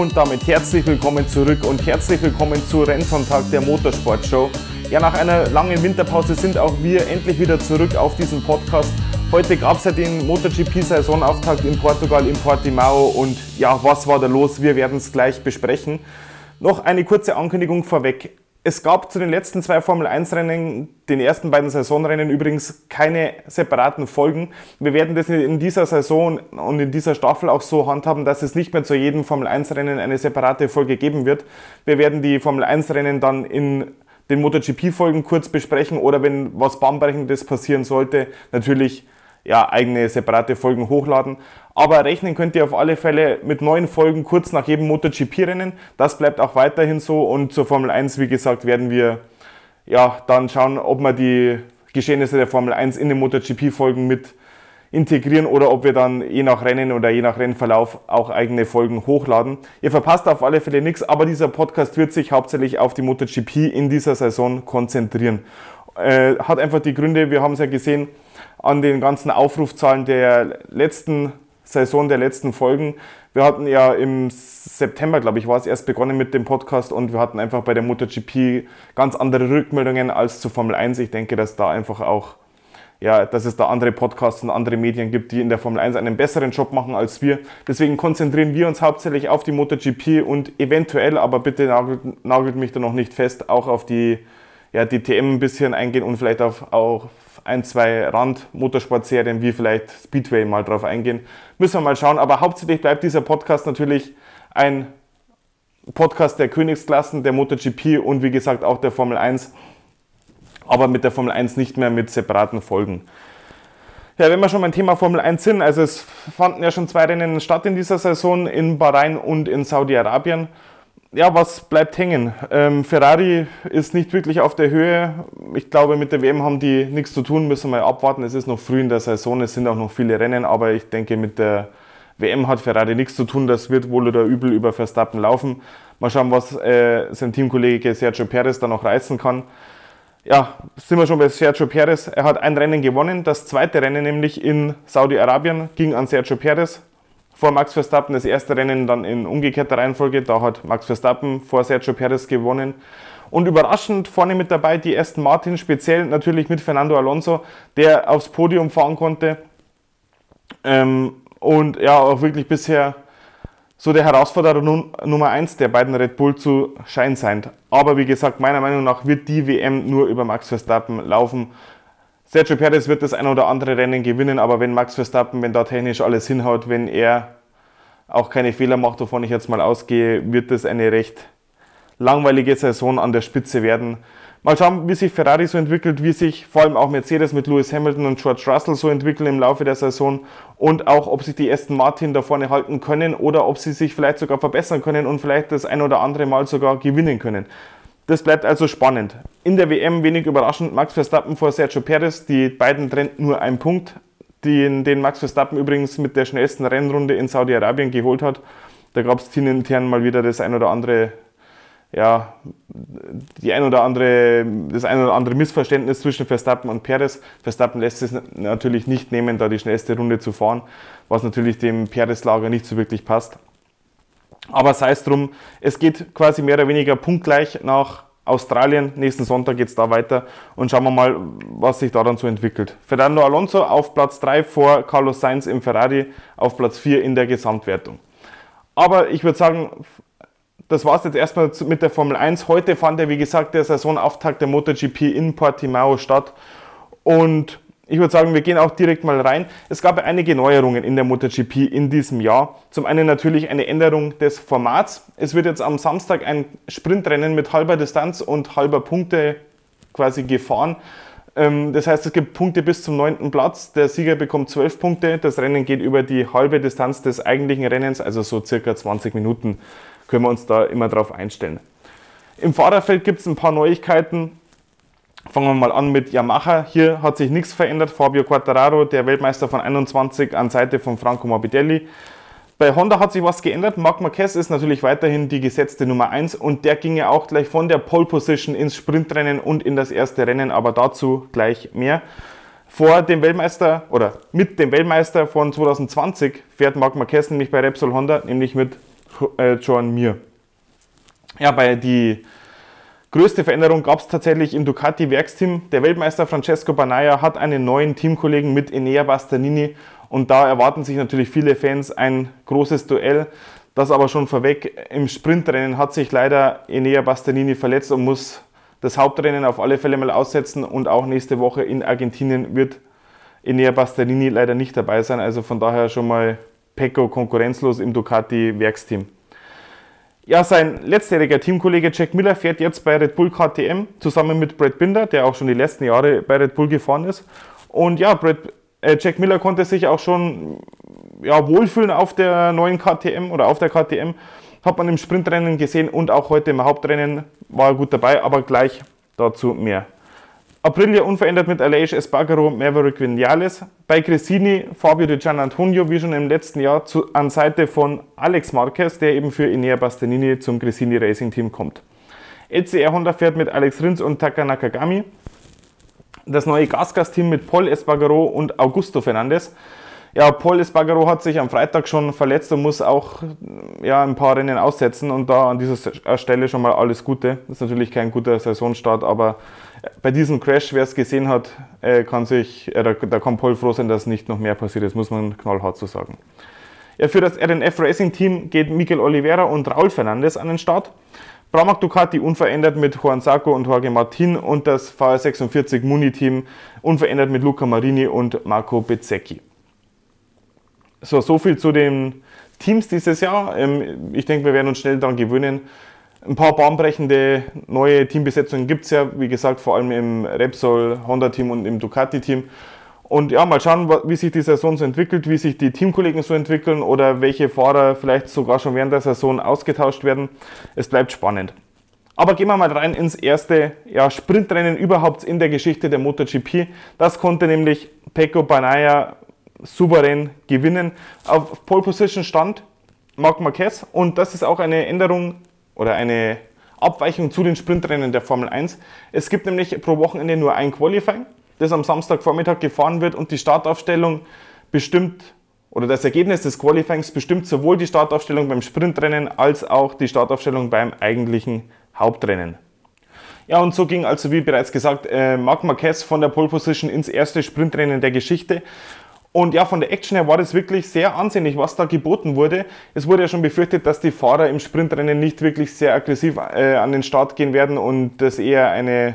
Und damit herzlich willkommen zurück und herzlich willkommen zu Rennsonntag der Motorsportshow. Ja, nach einer langen Winterpause sind auch wir endlich wieder zurück auf diesem Podcast. Heute gab es ja den MotoGP-Saisonauftakt in Portugal, in Portimao. Und ja, was war da los? Wir werden es gleich besprechen. Noch eine kurze Ankündigung vorweg. Es gab zu den letzten zwei Formel-1-Rennen, den ersten beiden Saisonrennen übrigens, keine separaten Folgen. Wir werden das in dieser Saison und in dieser Staffel auch so handhaben, dass es nicht mehr zu jedem Formel-1-Rennen eine separate Folge geben wird. Wir werden die Formel-1-Rennen dann in den MotoGP-Folgen kurz besprechen oder wenn was Bahnbrechendes passieren sollte, natürlich ja, eigene separate Folgen hochladen. Aber rechnen könnt ihr auf alle Fälle mit neuen Folgen kurz nach jedem MotoGP-Rennen. Das bleibt auch weiterhin so und zur Formel 1, wie gesagt, werden wir ja, dann schauen, ob wir die Geschehnisse der Formel 1 in den MotoGP-Folgen mit integrieren oder ob wir dann je nach Rennen oder je nach Rennverlauf auch eigene Folgen hochladen. Ihr verpasst auf alle Fälle nichts, aber dieser Podcast wird sich hauptsächlich auf die MotoGP in dieser Saison konzentrieren. Äh, hat einfach die Gründe, wir haben es ja gesehen, an den ganzen Aufrufzahlen der letzten Saison, der letzten Folgen. Wir hatten ja im September, glaube ich, war es erst begonnen mit dem Podcast und wir hatten einfach bei der MotoGP ganz andere Rückmeldungen als zu Formel 1. Ich denke, dass da einfach auch, ja, dass es da andere Podcasts und andere Medien gibt, die in der Formel 1 einen besseren Job machen als wir. Deswegen konzentrieren wir uns hauptsächlich auf die MotoGP und eventuell, aber bitte nagelt, nagelt mich da noch nicht fest, auch auf die, ja, die TM ein bisschen eingehen und vielleicht auf, auch ein, zwei Rand-Motorsportserien wie vielleicht Speedway mal drauf eingehen. Müssen wir mal schauen. Aber hauptsächlich bleibt dieser Podcast natürlich ein Podcast der Königsklassen, der MotoGP und wie gesagt auch der Formel 1. Aber mit der Formel 1 nicht mehr mit separaten Folgen. Ja, wenn wir schon beim Thema Formel 1 sind, also es fanden ja schon zwei Rennen statt in dieser Saison in Bahrain und in Saudi-Arabien ja, was bleibt hängen? Ähm, Ferrari ist nicht wirklich auf der Höhe. Ich glaube, mit der WM haben die nichts zu tun, müssen wir abwarten. Es ist noch früh in der Saison, es sind auch noch viele Rennen, aber ich denke, mit der WM hat Ferrari nichts zu tun. Das wird wohl oder übel über Verstappen laufen. Mal schauen, was äh, sein Teamkollege Sergio Perez da noch reißen kann. Ja, sind wir schon bei Sergio Perez. Er hat ein Rennen gewonnen. Das zweite Rennen, nämlich in Saudi-Arabien, ging an Sergio Perez vor Max Verstappen. Das erste Rennen dann in umgekehrter Reihenfolge. Da hat Max Verstappen vor Sergio Perez gewonnen. Und überraschend vorne mit dabei die Aston Martin, speziell natürlich mit Fernando Alonso, der aufs Podium fahren konnte. Ähm, und ja, auch wirklich bisher so der Herausforderer Nummer 1 der beiden Red Bull zu scheinen sein. Aber wie gesagt, meiner Meinung nach wird die WM nur über Max Verstappen laufen. Sergio Perez wird das ein oder andere Rennen gewinnen, aber wenn Max Verstappen, wenn da technisch alles hinhaut, wenn er auch keine Fehler macht, wovon ich jetzt mal ausgehe, wird das eine recht langweilige Saison an der Spitze werden. Mal schauen, wie sich Ferrari so entwickelt, wie sich vor allem auch Mercedes mit Lewis Hamilton und George Russell so entwickeln im Laufe der Saison und auch, ob sich die Aston Martin da vorne halten können oder ob sie sich vielleicht sogar verbessern können und vielleicht das ein oder andere Mal sogar gewinnen können. Das bleibt also spannend. In der WM wenig überraschend Max Verstappen vor Sergio Perez. Die beiden trennen nur einen Punkt, den, den Max Verstappen übrigens mit der schnellsten Rennrunde in Saudi-Arabien geholt hat. Da gab es teamintern mal wieder das ein oder andere, ja, die ein oder andere, das ein oder andere Missverständnis zwischen Verstappen und Perez. Verstappen lässt es natürlich nicht nehmen, da die schnellste Runde zu fahren, was natürlich dem Perez-Lager nicht so wirklich passt. Aber sei es drum, es geht quasi mehr oder weniger punktgleich nach Australien. Nächsten Sonntag geht es da weiter und schauen wir mal, was sich daran so entwickelt. Fernando Alonso auf Platz 3 vor Carlos Sainz im Ferrari auf Platz 4 in der Gesamtwertung. Aber ich würde sagen, das war es jetzt erstmal mit der Formel 1. Heute fand ja, wie gesagt, der Saisonauftakt der MotoGP in Portimao statt. Und ich würde sagen, wir gehen auch direkt mal rein. Es gab einige Neuerungen in der MotoGP in diesem Jahr. Zum einen natürlich eine Änderung des Formats. Es wird jetzt am Samstag ein Sprintrennen mit halber Distanz und halber Punkte quasi gefahren. Ähm, das heißt, es gibt Punkte bis zum neunten Platz. Der Sieger bekommt zwölf Punkte. Das Rennen geht über die halbe Distanz des eigentlichen Rennens, also so circa 20 Minuten können wir uns da immer drauf einstellen. Im Fahrerfeld gibt es ein paar Neuigkeiten. Fangen wir mal an mit Yamaha. Hier hat sich nichts verändert. Fabio Quartararo, der Weltmeister von 21 an Seite von Franco Morbidelli. Bei Honda hat sich was geändert. Marc Marquez ist natürlich weiterhin die gesetzte Nummer 1 und der ging ja auch gleich von der Pole Position ins Sprintrennen und in das erste Rennen, aber dazu gleich mehr. Vor dem Weltmeister oder mit dem Weltmeister von 2020 fährt Marc Marquez nämlich bei Repsol Honda, nämlich mit äh, Joan Mir. Ja, bei die größte Veränderung gab es tatsächlich im Ducati-Werksteam. Der Weltmeister Francesco Banaya hat einen neuen Teamkollegen mit Enea Bastanini und da erwarten sich natürlich viele Fans ein großes Duell. Das aber schon vorweg, im Sprintrennen hat sich leider Enea Bastanini verletzt und muss das Hauptrennen auf alle Fälle mal aussetzen und auch nächste Woche in Argentinien wird Enea Bastanini leider nicht dabei sein. Also von daher schon mal Pecco konkurrenzlos im Ducati-Werksteam. Ja, sein letztjähriger Teamkollege Jack Miller fährt jetzt bei Red Bull KTM zusammen mit Brad Binder, der auch schon die letzten Jahre bei Red Bull gefahren ist. Und ja, Brad, äh, Jack Miller konnte sich auch schon ja, wohlfühlen auf der neuen KTM oder auf der KTM. Hat man im Sprintrennen gesehen und auch heute im Hauptrennen war er gut dabei, aber gleich dazu mehr. Aprilia unverändert mit Aleix Espargaro, Maverick Vinales. Bei Cressini Fabio Di Gianantonio, wie schon im letzten Jahr, zu, an Seite von Alex Marquez, der eben für Inea Bastianini zum Cressini Racing Team kommt. LCR Honda fährt mit Alex Rins und Taka Nakagami. Das neue Gasgas-Team mit Paul Espargaro und Augusto Fernandez. Ja, Paul Espargaro hat sich am Freitag schon verletzt und muss auch ja, ein paar Rennen aussetzen. Und da an dieser Stelle schon mal alles Gute. Das ist natürlich kein guter Saisonstart, aber bei diesem Crash, wer es gesehen hat, äh, kann sich, äh, da, da kann Paul froh sein, dass nicht noch mehr passiert ist, muss man knallhart so sagen. Ja, für das RNF Racing Team geht Miguel Oliveira und Raul Fernandes an den Start. Pramac Ducati unverändert mit Juan Sarko und Jorge Martin und das VR46 Muni Team unverändert mit Luca Marini und Marco Bezzecchi. So, so viel zu den Teams dieses Jahr. Ähm, ich denke, wir werden uns schnell daran gewöhnen. Ein paar bahnbrechende neue Teambesetzungen gibt es ja, wie gesagt, vor allem im Repsol Honda-Team und im Ducati-Team. Und ja, mal schauen, wie sich die Saison so entwickelt, wie sich die Teamkollegen so entwickeln oder welche Fahrer vielleicht sogar schon während der Saison ausgetauscht werden. Es bleibt spannend. Aber gehen wir mal rein ins erste ja, Sprintrennen überhaupt in der Geschichte der MotoGP. Das konnte nämlich Pecco Banaya souverän gewinnen. Auf Pole Position stand Marc Marquez und das ist auch eine Änderung oder eine Abweichung zu den Sprintrennen der Formel 1. Es gibt nämlich pro Wochenende nur ein Qualifying, das am Samstagvormittag gefahren wird und die Startaufstellung bestimmt oder das Ergebnis des Qualifyings bestimmt sowohl die Startaufstellung beim Sprintrennen als auch die Startaufstellung beim eigentlichen Hauptrennen. Ja, und so ging also, wie bereits gesagt, äh, Marc Marquez von der Pole Position ins erste Sprintrennen der Geschichte. Und ja, von der Action her war das wirklich sehr ansehnlich, was da geboten wurde. Es wurde ja schon befürchtet, dass die Fahrer im Sprintrennen nicht wirklich sehr aggressiv äh, an den Start gehen werden und das eher eine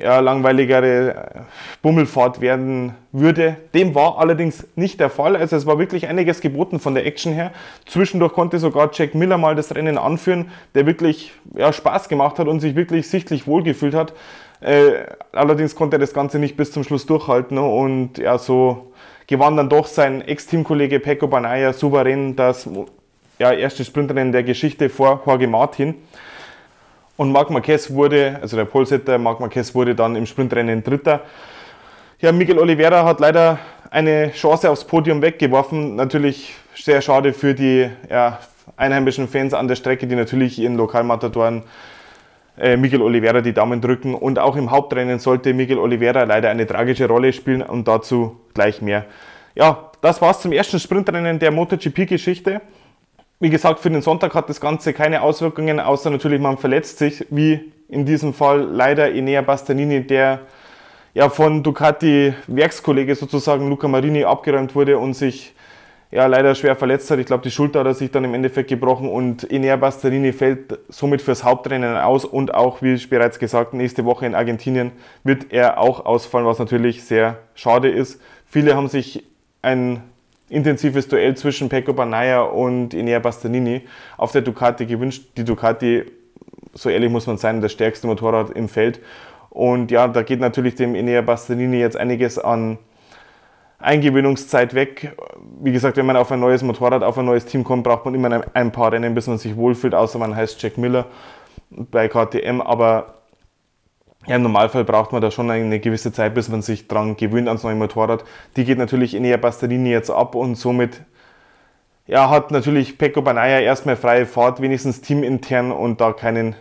ja, langweiligere Bummelfahrt werden würde. Dem war allerdings nicht der Fall. Also es war wirklich einiges geboten von der Action her. Zwischendurch konnte sogar Jack Miller mal das Rennen anführen, der wirklich ja, Spaß gemacht hat und sich wirklich sichtlich wohlgefühlt hat. Äh, allerdings konnte er das Ganze nicht bis zum Schluss durchhalten und ja, so gewann dann doch sein Ex-Teamkollege Pecco Banaya souverän das ja, erste Sprintrennen der Geschichte vor Jorge Martin. Und Marc Marquez wurde, also der Polsetter Marc Marquez wurde dann im Sprintrennen Dritter. Ja, Miguel Oliveira hat leider eine Chance aufs Podium weggeworfen. Natürlich sehr schade für die ja, einheimischen Fans an der Strecke, die natürlich ihren Lokalmatadoren äh, Miguel Oliveira die Daumen drücken. Und auch im Hauptrennen sollte Miguel Oliveira leider eine tragische Rolle spielen und dazu gleich mehr. Ja, das war's zum ersten Sprintrennen der MotoGP-Geschichte. Wie gesagt, für den Sonntag hat das Ganze keine Auswirkungen, außer natürlich man verletzt sich, wie in diesem Fall leider Enea Bastanini, der ja von Ducati Werkskollege sozusagen Luca Marini abgeräumt wurde und sich ja, leider schwer verletzt hat. Ich glaube, die Schulter hat er sich dann im Endeffekt gebrochen und Enea Bastarini fällt somit fürs Hauptrennen aus und auch, wie bereits gesagt, nächste Woche in Argentinien wird er auch ausfallen, was natürlich sehr schade ist. Viele haben sich ein intensives Duell zwischen Pecco Banaya und Enea Bastanini auf der Ducati gewünscht. Die Ducati, so ehrlich muss man sein, das stärkste Motorrad im Feld. Und ja, da geht natürlich dem Enea Bastanini jetzt einiges an Eingewöhnungszeit weg. Wie gesagt, wenn man auf ein neues Motorrad, auf ein neues Team kommt, braucht man immer ein paar Rennen, bis man sich wohlfühlt, außer man heißt Jack Miller bei KTM. Aber ja, im Normalfall braucht man da schon eine gewisse Zeit, bis man sich dran gewöhnt ans neue Motorrad. Die geht natürlich in der Bastianini jetzt ab und somit ja, hat natürlich Pecco Banaya erstmal freie Fahrt, wenigstens teamintern und da keinen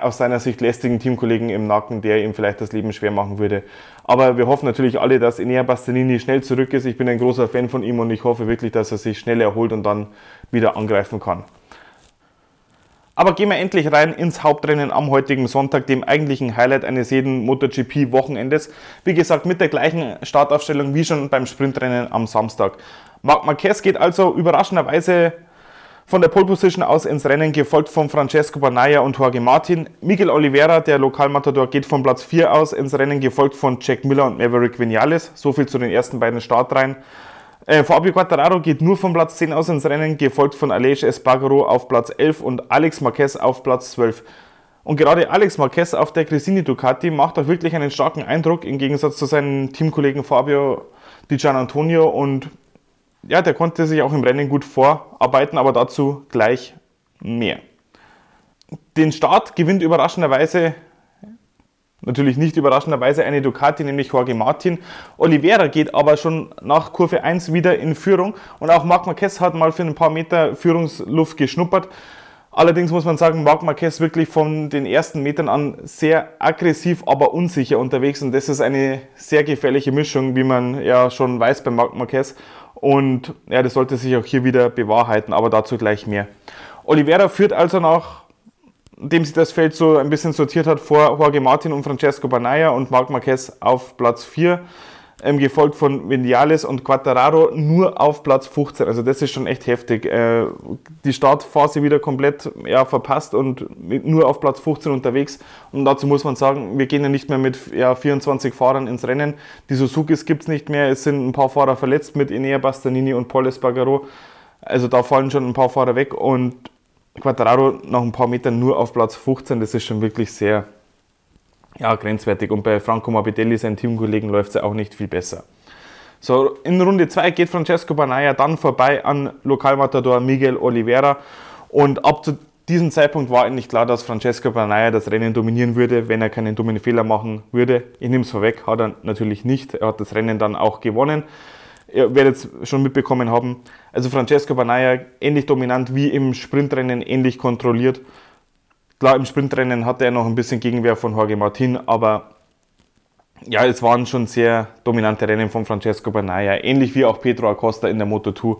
aus seiner Sicht lästigen Teamkollegen im Nacken, der ihm vielleicht das Leben schwer machen würde. Aber wir hoffen natürlich alle, dass Enea Bastianini schnell zurück ist. Ich bin ein großer Fan von ihm und ich hoffe wirklich, dass er sich schnell erholt und dann wieder angreifen kann. Aber gehen wir endlich rein ins Hauptrennen am heutigen Sonntag, dem eigentlichen Highlight eines jeden MotoGP-Wochenendes. Wie gesagt, mit der gleichen Startaufstellung wie schon beim Sprintrennen am Samstag. Marc Marquez geht also überraschenderweise von der Pole Position aus ins Rennen, gefolgt von Francesco Banaya und Jorge Martin. Miguel Oliveira, der Lokalmatador, geht von Platz 4 aus ins Rennen, gefolgt von Jack Miller und Maverick Vinales. So viel zu den ersten beiden Startreihen. Äh, Fabio Quattararo geht nur von Platz 10 aus ins Rennen, gefolgt von Aleix Espargaro auf Platz 11 und Alex Marquez auf Platz 12. Und gerade Alex Marquez auf der Cresini Ducati macht auch wirklich einen starken Eindruck im Gegensatz zu seinen Teamkollegen Fabio Di Gian Antonio und ja, der konnte sich auch im Rennen gut vorarbeiten, aber dazu gleich mehr. Den Start gewinnt überraschenderweise Natürlich nicht überraschenderweise eine Ducati, nämlich Jorge Martin. Oliveira geht aber schon nach Kurve 1 wieder in Führung und auch Marc Marquez hat mal für ein paar Meter Führungsluft geschnuppert. Allerdings muss man sagen, Marc Marquez wirklich von den ersten Metern an sehr aggressiv, aber unsicher unterwegs und das ist eine sehr gefährliche Mischung, wie man ja schon weiß bei Marc Marquez und ja, das sollte sich auch hier wieder bewahrheiten, aber dazu gleich mehr. Oliveira führt also nach dem sich das Feld so ein bisschen sortiert hat, vor Jorge Martin und Francesco Banaya und Marc Marquez auf Platz 4, ähm, gefolgt von Vinales und Quattararo nur auf Platz 15. Also das ist schon echt heftig. Äh, die Startphase wieder komplett ja, verpasst und nur auf Platz 15 unterwegs. Und dazu muss man sagen, wir gehen ja nicht mehr mit ja, 24 Fahrern ins Rennen. Die Suzukis gibt es nicht mehr. Es sind ein paar Fahrer verletzt mit Enea Bastanini und Paul Espargaro. Also da fallen schon ein paar Fahrer weg und Quadraro nach ein paar Metern nur auf Platz 15, das ist schon wirklich sehr ja, grenzwertig. Und bei Franco Morbidelli, seinen Teamkollegen, läuft es ja auch nicht viel besser. So, in Runde 2 geht Francesco Banaya dann vorbei an Lokalmatador Miguel Oliveira. Und ab zu diesem Zeitpunkt war eigentlich klar, dass Francesco Banaya das Rennen dominieren würde, wenn er keinen dummen Fehler machen würde. Ich nehme es vorweg, hat er natürlich nicht. Er hat das Rennen dann auch gewonnen. Ihr werdet es schon mitbekommen haben. Also Francesco Banaya ähnlich dominant wie im Sprintrennen, ähnlich kontrolliert. Klar, im Sprintrennen hatte er noch ein bisschen Gegenwehr von Jorge Martin, aber ja, es waren schon sehr dominante Rennen von Francesco Banaya, ähnlich wie auch Pedro Acosta in der Moto2.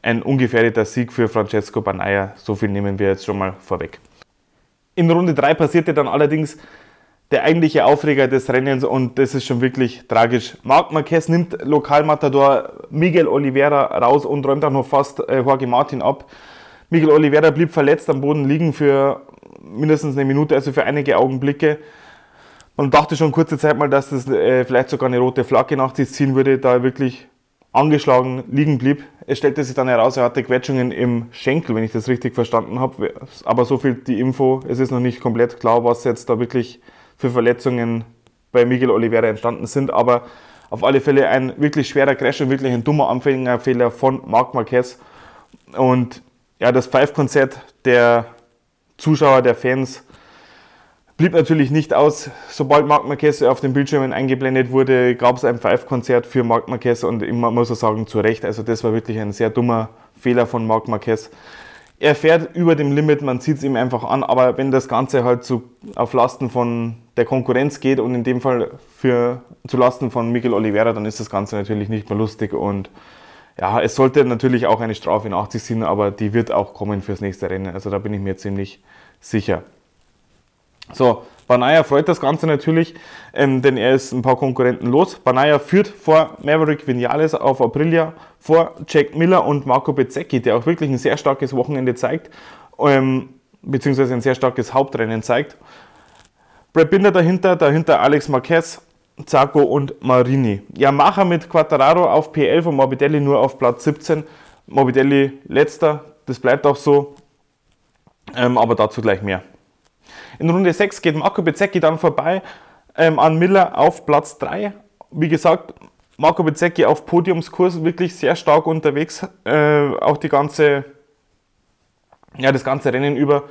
Ein ungefährdeter Sieg für Francesco Banaya, so viel nehmen wir jetzt schon mal vorweg. In Runde 3 passierte dann allerdings der eigentliche Aufreger des Rennens und das ist schon wirklich tragisch. Marc Marquez nimmt Lokalmatador Miguel Oliveira raus und räumt auch noch fast äh, Jorge Martin ab. Miguel Oliveira blieb verletzt am Boden liegen für mindestens eine Minute, also für einige Augenblicke. Man dachte schon kurze Zeit mal, dass das äh, vielleicht sogar eine rote Flagge nach sich ziehen würde, da er wirklich angeschlagen liegen blieb. Es stellte sich dann heraus, er hatte Quetschungen im Schenkel, wenn ich das richtig verstanden habe. Aber so viel die Info, es ist noch nicht komplett klar, was jetzt da wirklich für Verletzungen bei Miguel Oliveira entstanden sind. Aber auf alle Fälle ein wirklich schwerer Crash und wirklich ein dummer Anfängerfehler von Marc Marquez. Und ja, das Five-Konzert der Zuschauer, der Fans blieb natürlich nicht aus. Sobald Marc Marquez auf den Bildschirmen eingeblendet wurde, gab es ein Five-Konzert für Marc Marquez und immer muss er sagen, zu Recht. Also das war wirklich ein sehr dummer Fehler von Marc Marquez er fährt über dem Limit, man sieht es ihm einfach an, aber wenn das Ganze halt zu, auf Lasten von der Konkurrenz geht und in dem Fall für, zu Lasten von Miguel Oliveira, dann ist das Ganze natürlich nicht mehr lustig und ja, es sollte natürlich auch eine Strafe in 80 sein, aber die wird auch kommen fürs nächste Rennen, also da bin ich mir ziemlich sicher. So, Banaya freut das Ganze natürlich, ähm, denn er ist ein paar Konkurrenten los. Banaya führt vor Maverick Vinales auf Aprilia, vor Jack Miller und Marco Bezzecchi, der auch wirklich ein sehr starkes Wochenende zeigt, ähm, beziehungsweise ein sehr starkes Hauptrennen zeigt. Brad Binder dahinter, dahinter Alex Marquez, Zacco und Marini. Yamaha mit Quattararo auf P11 und Morbidelli nur auf Platz 17. Morbidelli letzter, das bleibt auch so, ähm, aber dazu gleich mehr. In Runde 6 geht Marco Bezzecchi dann vorbei ähm, an Miller auf Platz 3. Wie gesagt, Marco Bezzecchi auf Podiumskurs wirklich sehr stark unterwegs, äh, auch die ganze, ja, das ganze Rennen über.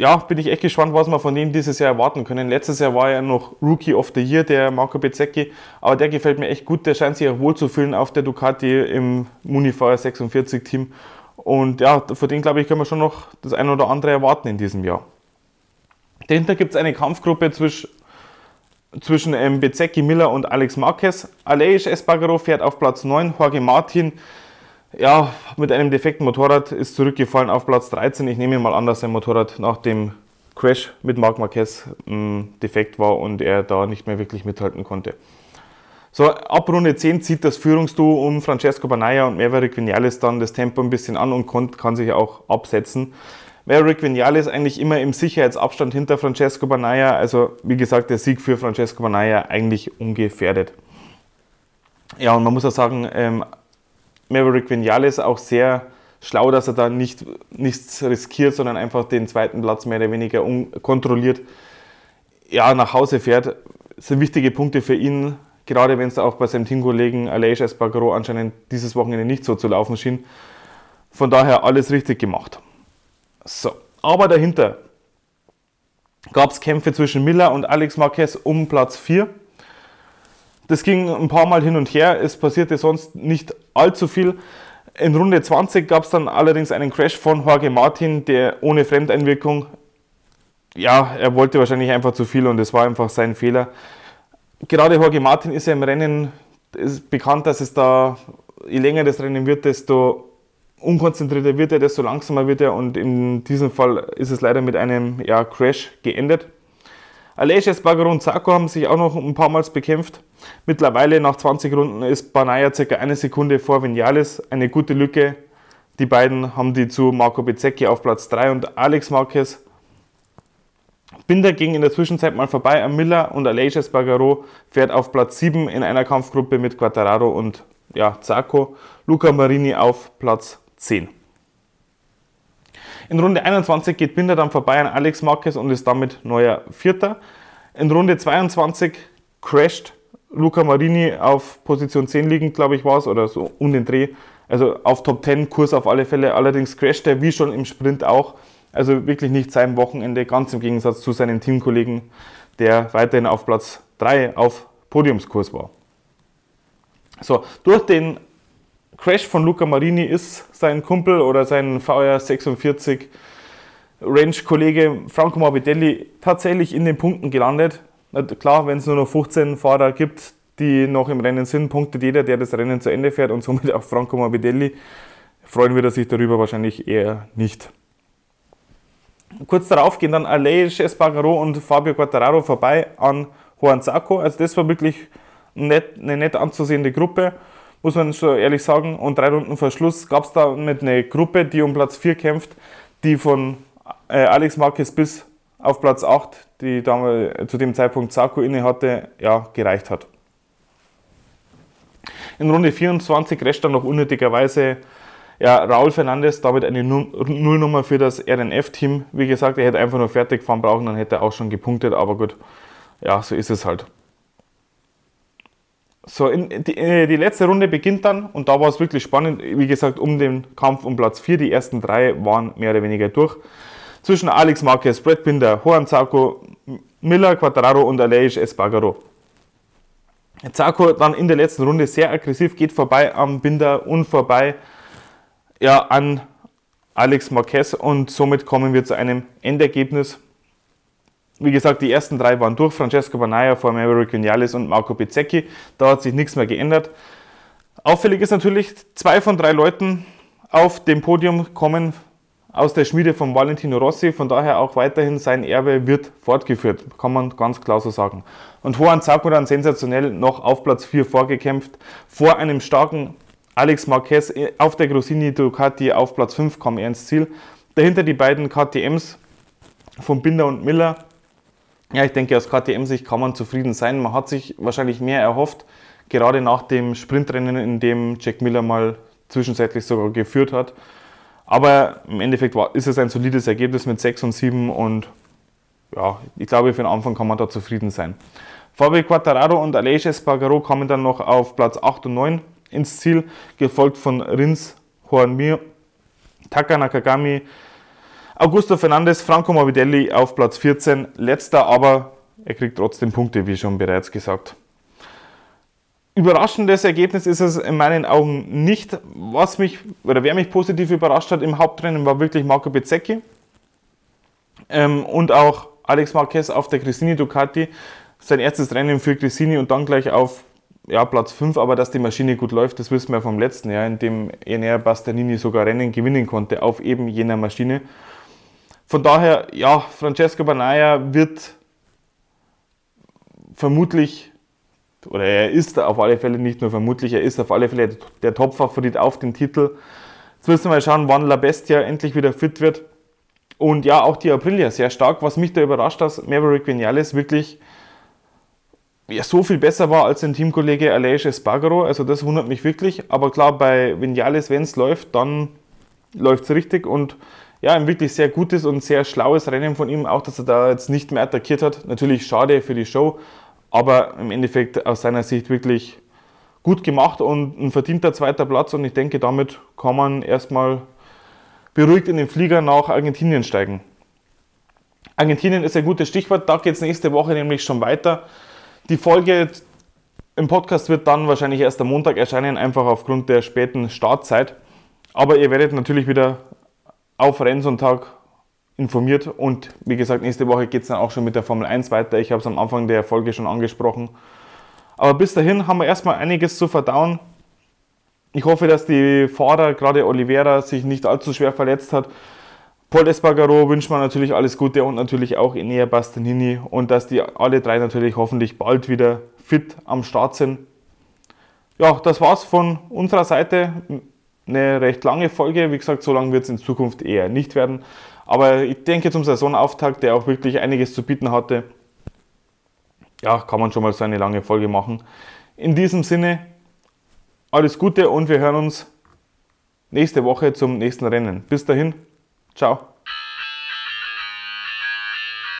Ja, bin ich echt gespannt, was wir von ihm dieses Jahr erwarten können. Letztes Jahr war er noch Rookie of the Year, der Marco Bezzecchi, aber der gefällt mir echt gut. Der scheint sich auch wohl zu fühlen auf der Ducati im Munifire 46 Team. Und ja, von dem glaube ich, können wir schon noch das eine oder andere erwarten in diesem Jahr. Dahinter gibt es eine Kampfgruppe zwischen, zwischen ähm, Bezecchi Miller und Alex Marquez. Aleix Espargaro fährt auf Platz 9, Jorge Martin ja, mit einem defekten Motorrad ist zurückgefallen auf Platz 13. Ich nehme mal an, dass sein Motorrad nach dem Crash mit Marc Marquez mh, defekt war und er da nicht mehr wirklich mithalten konnte. So, ab Runde 10 zieht das Führungsduo um Francesco Banaya und Maverick Vinales dann das Tempo ein bisschen an und kann sich auch absetzen. Maverick Vinales eigentlich immer im Sicherheitsabstand hinter Francesco Banaya, also wie gesagt, der Sieg für Francesco Banaya eigentlich ungefährdet. Ja, und man muss auch sagen, ähm, Maverick Vinales auch sehr schlau, dass er da nicht, nichts riskiert, sondern einfach den zweiten Platz mehr oder weniger unkontrolliert ja, nach Hause fährt. Das sind wichtige Punkte für ihn, gerade wenn es auch bei seinem Teamkollegen Aleix Espargaro anscheinend dieses Wochenende nicht so zu laufen schien. Von daher alles richtig gemacht. So, aber dahinter gab es Kämpfe zwischen Miller und Alex Marquez um Platz 4. Das ging ein paar Mal hin und her, es passierte sonst nicht allzu viel. In Runde 20 gab es dann allerdings einen Crash von Jorge Martin, der ohne Fremdeinwirkung, ja, er wollte wahrscheinlich einfach zu viel und es war einfach sein Fehler. Gerade Jorge Martin ist ja im Rennen ist bekannt, dass es da, je länger das Rennen wird, desto unkonzentrierter wird er, desto langsamer wird er und in diesem Fall ist es leider mit einem ja, Crash geendet. Aleix Espargaro und Zarco haben sich auch noch ein paar Mal bekämpft. Mittlerweile nach 20 Runden ist Banaya ca. eine Sekunde vor Vinales, eine gute Lücke. Die beiden haben die zu Marco Bezzecchi auf Platz 3 und Alex Marquez. Binder ging in der Zwischenzeit mal vorbei an Miller und Aleix Espargaro fährt auf Platz 7 in einer Kampfgruppe mit Quattararo und ja, Zarco. Luca Marini auf Platz 10. In Runde 21 geht Binder dann vorbei an Alex Marquez und ist damit neuer Vierter. In Runde 22 crasht Luca Marini auf Position 10 liegend, glaube ich, war es, oder so um den Dreh. Also auf Top 10 Kurs auf alle Fälle. Allerdings crasht er wie schon im Sprint auch. Also wirklich nicht sein Wochenende, ganz im Gegensatz zu seinen Teamkollegen, der weiterhin auf Platz 3 auf Podiumskurs war. So, durch den Crash von Luca Marini ist sein Kumpel oder sein VR 46 Range-Kollege Franco Morbidelli tatsächlich in den Punkten gelandet. Klar, wenn es nur noch 15 Fahrer gibt, die noch im Rennen sind, punktet jeder, der das Rennen zu Ende fährt und somit auch Franco Morbidelli. Freuen wir sich darüber wahrscheinlich eher nicht. Kurz darauf gehen dann Aleix Espargaro und Fabio Quattararo vorbei an Juan Zacco. Also das war wirklich nett, eine nett anzusehende Gruppe muss man schon ehrlich sagen. Und drei Runden vor Schluss gab es da mit eine Gruppe, die um Platz 4 kämpft, die von äh, Alex Marquez bis auf Platz 8, die damals, äh, zu dem Zeitpunkt Sarko inne hatte, ja, gereicht hat. In Runde 24 rescht dann noch unnötigerweise ja, Raul Fernandes, damit eine Nullnummer für das RNF-Team. Wie gesagt, er hätte einfach nur fertig fahren brauchen, dann hätte er auch schon gepunktet, aber gut, ja, so ist es halt. So, die, äh, die, letzte Runde beginnt dann und da war es wirklich spannend. Wie gesagt, um den Kampf um Platz 4. Die ersten drei waren mehr oder weniger durch. Zwischen Alex Marquez, Brett Binder, Juan Zarco, Miller, Quattararo und Aleix Espargaro. Zarco dann in der letzten Runde sehr aggressiv, geht vorbei am Binder und vorbei ja, an Alex Marquez und somit kommen wir zu einem Endergebnis wie gesagt, die ersten drei waren durch. Francesco Banaya vor Maverick Vinales und Marco Pizzecchi. Da hat sich nichts mehr geändert. Auffällig ist natürlich, zwei von drei Leuten auf dem Podium kommen aus der Schmiede von Valentino Rossi. Von daher auch weiterhin sein Erbe wird fortgeführt, kann man ganz klar so sagen. Und Juan dann sensationell noch auf Platz 4 vorgekämpft, vor einem starken Alex Marquez auf der Grosini Ducati auf Platz 5 kam er ins Ziel. Dahinter die beiden KTMs von Binder und Miller ja, ich denke, aus KTM-Sicht kann man zufrieden sein. Man hat sich wahrscheinlich mehr erhofft, gerade nach dem Sprintrennen, in dem Jack Miller mal zwischenzeitlich sogar geführt hat. Aber im Endeffekt war, ist es ein solides Ergebnis mit 6 und 7 und ja, ich glaube, für den Anfang kann man da zufrieden sein. Fabio Quattararo und Aleix Espargaro kamen dann noch auf Platz 8 und 9 ins Ziel, gefolgt von Rins Mir, Taka Nakagami, Augusto Fernandes, Franco Morbidelli auf Platz 14, letzter, aber er kriegt trotzdem Punkte, wie schon bereits gesagt. Überraschendes Ergebnis ist es in meinen Augen nicht. Was mich, oder wer mich positiv überrascht hat im Hauptrennen, war wirklich Marco Bezzecchi ähm, und auch Alex Marquez auf der Cristini Ducati. Sein erstes Rennen für Cristini und dann gleich auf ja, Platz 5, aber dass die Maschine gut läuft, das wissen wir vom letzten Jahr, in dem Enea Bastianini sogar Rennen gewinnen konnte auf eben jener Maschine. Von daher, ja, Francesco Banaya wird vermutlich, oder er ist auf alle Fälle nicht nur vermutlich, er ist auf alle Fälle der Top-Favorit auf den Titel. Jetzt müssen wir mal schauen, wann La Bestia endlich wieder fit wird. Und ja, auch die Aprilia sehr stark. Was mich da überrascht, dass Maverick Vinales wirklich ja, so viel besser war als sein Teamkollege Aleix Espargaro. Also das wundert mich wirklich. Aber klar, bei Vinales, wenn es läuft, dann läuft es richtig. Und ja, ein wirklich sehr gutes und sehr schlaues Rennen von ihm. Auch, dass er da jetzt nicht mehr attackiert hat. Natürlich schade für die Show. Aber im Endeffekt aus seiner Sicht wirklich gut gemacht und ein verdienter zweiter Platz. Und ich denke, damit kann man erstmal beruhigt in den Flieger nach Argentinien steigen. Argentinien ist ein gutes Stichwort. Da geht es nächste Woche nämlich schon weiter. Die Folge im Podcast wird dann wahrscheinlich erst am Montag erscheinen, einfach aufgrund der späten Startzeit. Aber ihr werdet natürlich wieder auf Rennsonntag informiert und wie gesagt, nächste Woche geht es dann auch schon mit der Formel 1 weiter. Ich habe es am Anfang der Folge schon angesprochen. Aber bis dahin haben wir erstmal einiges zu verdauen. Ich hoffe, dass die Fahrer, gerade Oliveira, sich nicht allzu schwer verletzt hat. Paul Espargaro wünscht man natürlich alles Gute und natürlich auch Enea Bastianini und dass die alle drei natürlich hoffentlich bald wieder fit am Start sind. Ja, das war's von unserer Seite. Eine recht lange Folge. Wie gesagt, so lange wird es in Zukunft eher nicht werden. Aber ich denke zum Saisonauftakt, der auch wirklich einiges zu bieten hatte, ja, kann man schon mal so eine lange Folge machen. In diesem Sinne, alles Gute und wir hören uns nächste Woche zum nächsten Rennen. Bis dahin, ciao.